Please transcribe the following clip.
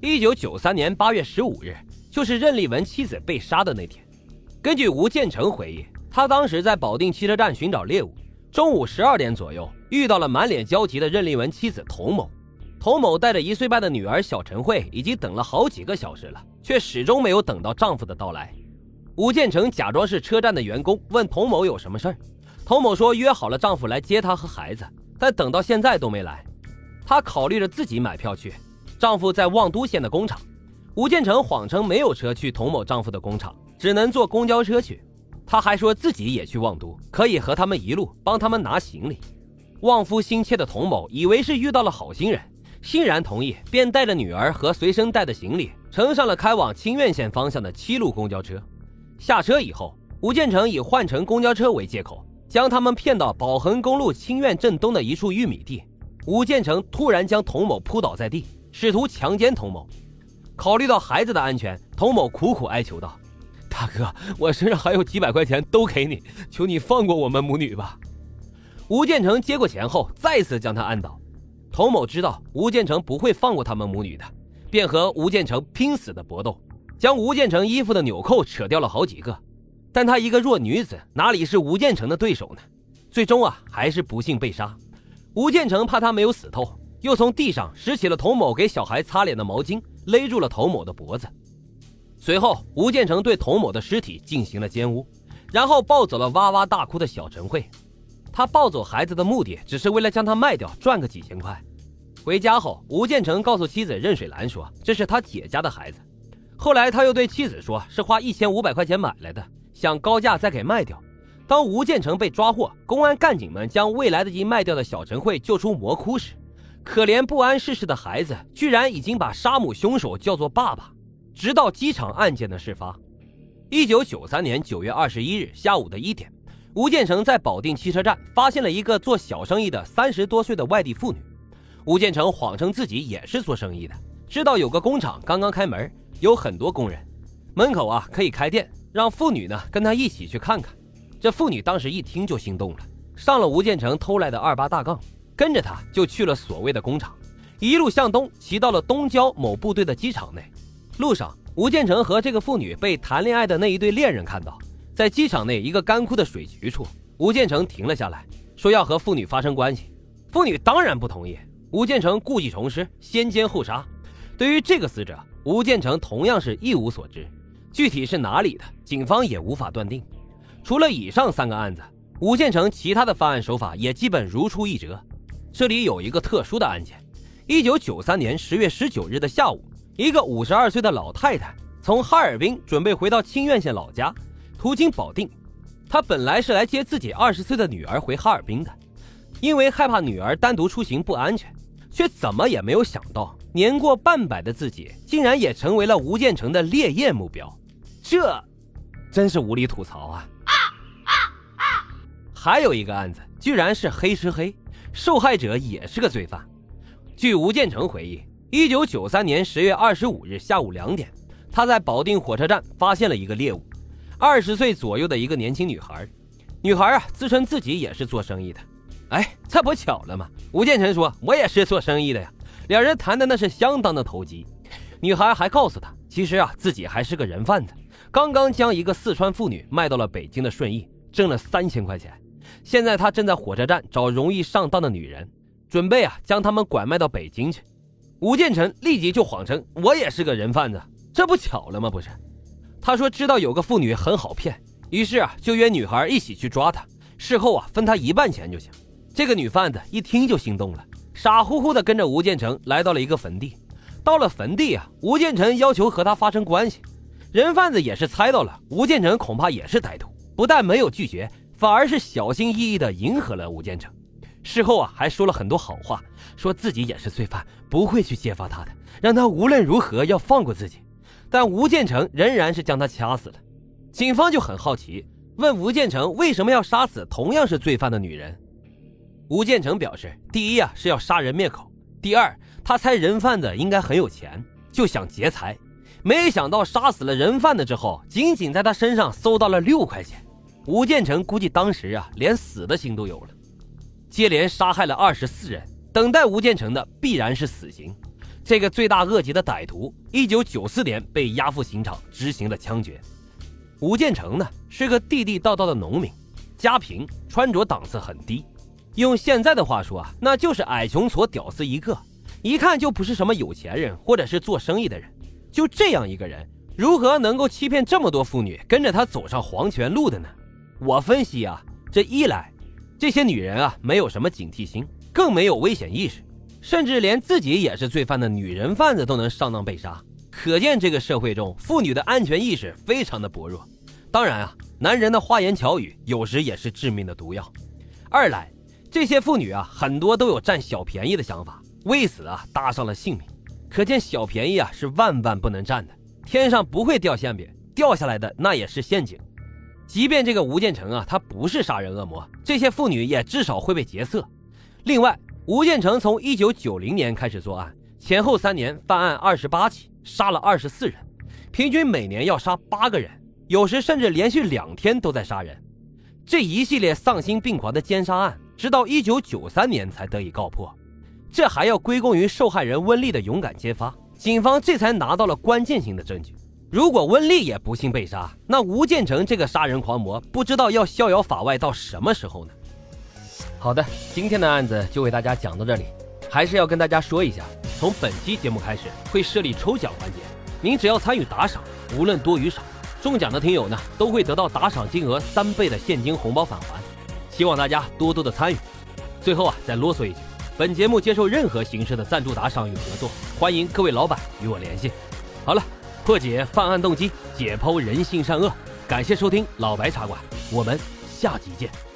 一九九三年八月十五日，就是任立文妻子被杀的那天。根据吴建成回忆，他当时在保定汽车站寻找猎物，中午十二点左右遇到了满脸焦急的任立文妻子童某。童某带着一岁半的女儿小陈慧，已经等了好几个小时了，却始终没有等到丈夫的到来。吴建成假装是车站的员工，问童某有什么事儿。童某说约好了丈夫来接她和孩子，但等到现在都没来。她考虑着自己买票去。丈夫在望都县的工厂，吴建成谎称没有车去童某丈夫的工厂，只能坐公交车去。他还说自己也去望都，可以和他们一路帮他们拿行李。望夫心切的童某以为是遇到了好心人，欣然同意，便带着女儿和随身带的行李，乘上了开往清苑县方向的七路公交车。下车以后，吴建成以换乘公交车为借口，将他们骗到宝恒公路清苑镇东的一处玉米地。吴建成突然将童某扑倒在地。试图强奸童某，考虑到孩子的安全，童某苦苦哀求道：“大哥，我身上还有几百块钱，都给你，求你放过我们母女吧。”吴建成接过钱后，再次将他按倒。童某知道吴建成不会放过他们母女的，便和吴建成拼死的搏斗，将吴建成衣服的纽扣扯掉了好几个。但她一个弱女子，哪里是吴建成的对手呢？最终啊，还是不幸被杀。吴建成怕他没有死透。又从地上拾起了童某给小孩擦脸的毛巾，勒住了童某的脖子。随后，吴建成对童某的尸体进行了奸污，然后抱走了哇哇大哭的小陈慧。他抱走孩子的目的，只是为了将他卖掉，赚个几千块。回家后，吴建成告诉妻子任水兰说：“这是他姐家的孩子。”后来，他又对妻子说：“是花一千五百块钱买来的，想高价再给卖掉。”当吴建成被抓获，公安干警们将未来得及卖掉的小陈慧救出魔窟时，可怜不谙世事的孩子，居然已经把杀母凶手叫做爸爸。直到机场案件的事发，一九九三年九月二十一日下午的一点，吴建成在保定汽车站发现了一个做小生意的三十多岁的外地妇女。吴建成谎称自己也是做生意的，知道有个工厂刚刚开门，有很多工人，门口啊可以开店，让妇女呢跟他一起去看看。这妇女当时一听就心动了，上了吴建成偷来的二八大杠。跟着他就去了所谓的工厂，一路向东骑到了东郊某部队的机场内。路上，吴建成和这个妇女被谈恋爱的那一对恋人看到，在机场内一个干枯的水渠处，吴建成停了下来，说要和妇女发生关系。妇女当然不同意。吴建成故技重施，先奸后杀。对于这个死者，吴建成同样是一无所知，具体是哪里的，警方也无法断定。除了以上三个案子，吴建成其他的犯案手法也基本如出一辙。这里有一个特殊的案件：一九九三年十月十九日的下午，一个五十二岁的老太太从哈尔滨准备回到清苑县老家，途经保定。她本来是来接自己二十岁的女儿回哈尔滨的，因为害怕女儿单独出行不安全，却怎么也没有想到，年过半百的自己竟然也成为了吴建成的猎艳目标。这真是无力吐槽啊！还有一个案子，居然是黑吃黑。受害者也是个罪犯。据吴建成回忆，一九九三年十月二十五日下午两点，他在保定火车站发现了一个猎物，二十岁左右的一个年轻女孩。女孩啊，自称自己也是做生意的。哎，这不巧了吗？吴建成说：“我也是做生意的呀。”两人谈的那是相当的投机。女孩还告诉他，其实啊，自己还是个人贩子，刚刚将一个四川妇女卖到了北京的顺义，挣了三千块钱。现在他正在火车站找容易上当的女人，准备啊将他们拐卖到北京去。吴建成立即就谎称我也是个人贩子，这不巧了吗？不是，他说知道有个妇女很好骗，于是啊就约女孩一起去抓她，事后啊分他一半钱就行。这个女贩子一听就心动了，傻乎乎的跟着吴建成来到了一个坟地。到了坟地啊，吴建成要求和他发生关系，人贩子也是猜到了吴建成恐怕也是歹徒，不但没有拒绝。反而是小心翼翼地迎合了吴建成，事后啊还说了很多好话，说自己也是罪犯，不会去揭发他的，让他无论如何要放过自己。但吴建成仍然是将他掐死了。警方就很好奇，问吴建成为什么要杀死同样是罪犯的女人。吴建成表示，第一啊是要杀人灭口，第二他猜人贩子应该很有钱，就想劫财。没想到杀死了人贩子之后，仅仅在他身上搜到了六块钱。吴建成估计当时啊，连死的心都有了。接连杀害了二十四人，等待吴建成的必然是死刑。这个罪大恶极的歹徒，一九九四年被押赴刑场执行了枪决。吴建成呢是个地地道道的农民，家贫，穿着档次很低，用现在的话说啊，那就是矮穷矬屌丝一个，一看就不是什么有钱人或者是做生意的人。就这样一个人，如何能够欺骗这么多妇女跟着他走上黄泉路的呢？我分析啊，这一来，这些女人啊没有什么警惕心，更没有危险意识。甚至连自己也是罪犯的女人贩子都能上当被杀，可见这个社会中妇女的安全意识非常的薄弱。当然啊，男人的花言巧语有时也是致命的毒药。二来，这些妇女啊，很多都有占小便宜的想法，为此啊搭上了性命。可见小便宜啊是万万不能占的，天上不会掉馅饼，掉下来的那也是陷阱。即便这个吴建成啊，他不是杀人恶魔，这些妇女也至少会被劫色。另外。吴建成从一九九零年开始作案，前后三年犯案二十八起，杀了二十四人，平均每年要杀八个人，有时甚至连续两天都在杀人。这一系列丧心病狂的奸杀案，直到一九九三年才得以告破。这还要归功于受害人温丽的勇敢揭发，警方这才拿到了关键性的证据。如果温丽也不幸被杀，那吴建成这个杀人狂魔不知道要逍遥法外到什么时候呢？好的，今天的案子就为大家讲到这里。还是要跟大家说一下，从本期节目开始会设立抽奖环节，您只要参与打赏，无论多与少，中奖的听友呢都会得到打赏金额三倍的现金红包返还。希望大家多多的参与。最后啊，再啰嗦一句，本节目接受任何形式的赞助打赏与合作，欢迎各位老板与我联系。好了，破解犯案动机，解剖人性善恶，感谢收听老白茶馆，我们下集见。